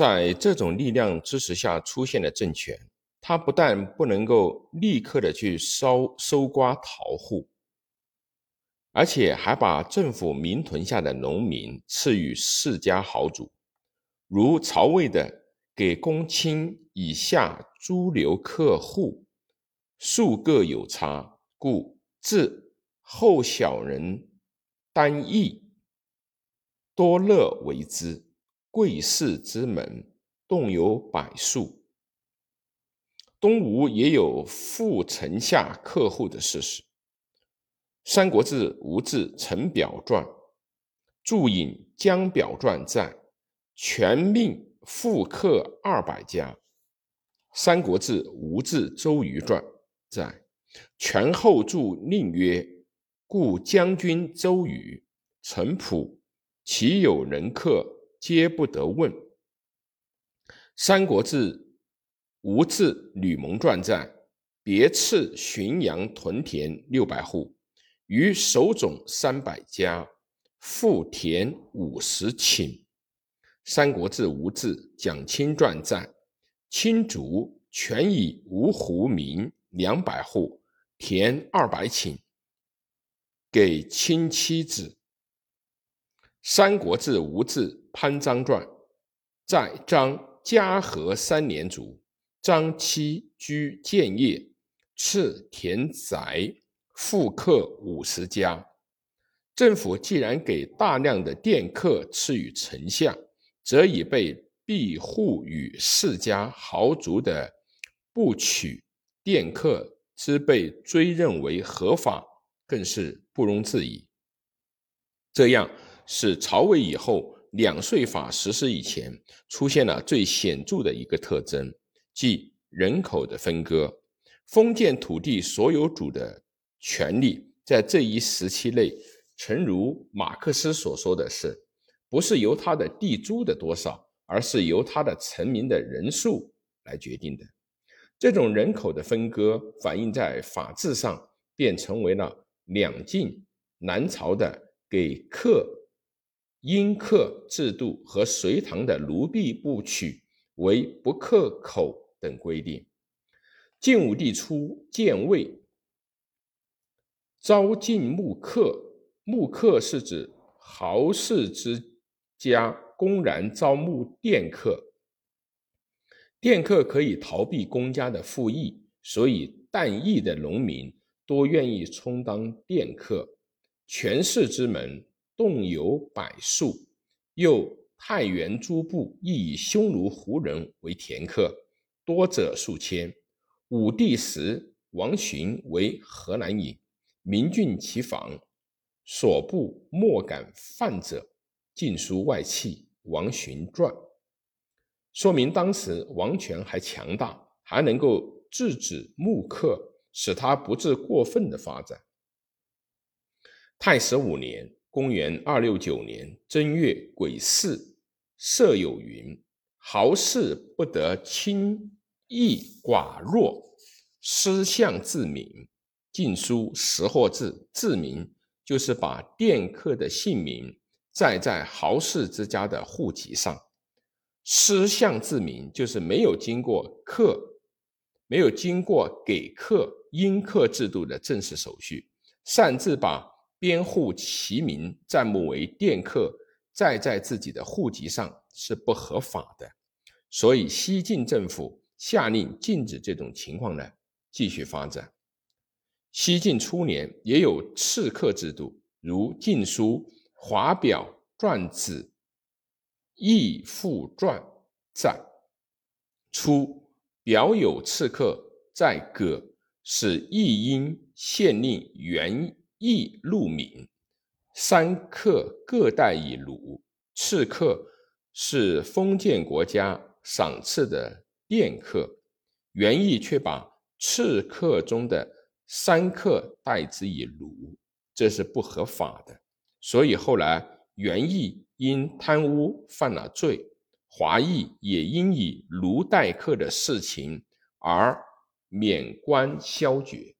在这种力量支持下出现的政权，他不但不能够立刻的去收收刮逃户，而且还把政府民屯下的农民赐予世家豪族，如曹魏的给公卿以下诸流客户，数各有差，故自后小人单义多乐为之。贵士之门，动有百数。东吴也有复城下客户的事实。《三国志·吴志陈表传》注引江表传在，全命复客二百家。《三国志·吴志周瑜传》在，全后注令曰：“故将军周瑜、陈普，其有人客？”皆不得问。《三国志·吴志吕蒙传》在，别赐浔阳屯田六百户，余守冢三百家，复田五十顷。《三国志·吴志蒋钦传》在，青竹全以芜湖民两百户，田二百顷，给亲妻子。《三国志·吴志》潘璋传，在张嘉禾三年卒，张妻居建业，赐田宅，复客五十家。政府既然给大量的佃客赐予丞相，则已被庇护与世家豪族的不取佃客之被追认为合法，更是不容置疑。这样使曹魏以后。两税法实施以前，出现了最显著的一个特征，即人口的分割。封建土地所有主的权利，在这一时期内，诚如马克思所说的是，不是由他的地租的多少，而是由他的臣民的人数来决定的。这种人口的分割，反映在法制上，便成为了两晋南朝的给客。因克制度和隋唐的奴婢不取为不克口等规定。晋武帝初建魏，招进木客。木客是指豪士之家公然招募佃客，佃客可以逃避公家的赋役，所以但役的农民多愿意充当佃客。权势之门。动有百数，又太原诸部亦以匈奴、胡人为田客，多者数千。武帝时，王寻为河南尹，民峻其防，所部莫敢犯者，尽书外戚王寻传，说明当时王权还强大，还能够制止木客，使他不致过分的发展。太史五年。公元二六九年正月癸巳，设有云：“豪士不得轻易寡弱，私相自明。”晋书识货字自明，就是把佃客的姓名载在豪士之家的户籍上。私相自明，就是没有经过客，没有经过给客应客制度的正式手续，擅自把。编户其名，占目为佃客，再在自己的户籍上是不合法的。所以西晋政府下令禁止这种情况呢继续发展。西晋初年也有刺客制度，如《晋书·华表传子》《义父传》载，初表有刺客在葛，使义因县令元。邑禄敏，三客各带一鲁。刺客是封建国家赏赐的佃客，元义却把刺客中的三客代之以鲁，这是不合法的。所以后来元义因贪污犯了罪，华裔也因以卢待客的事情而免官削爵。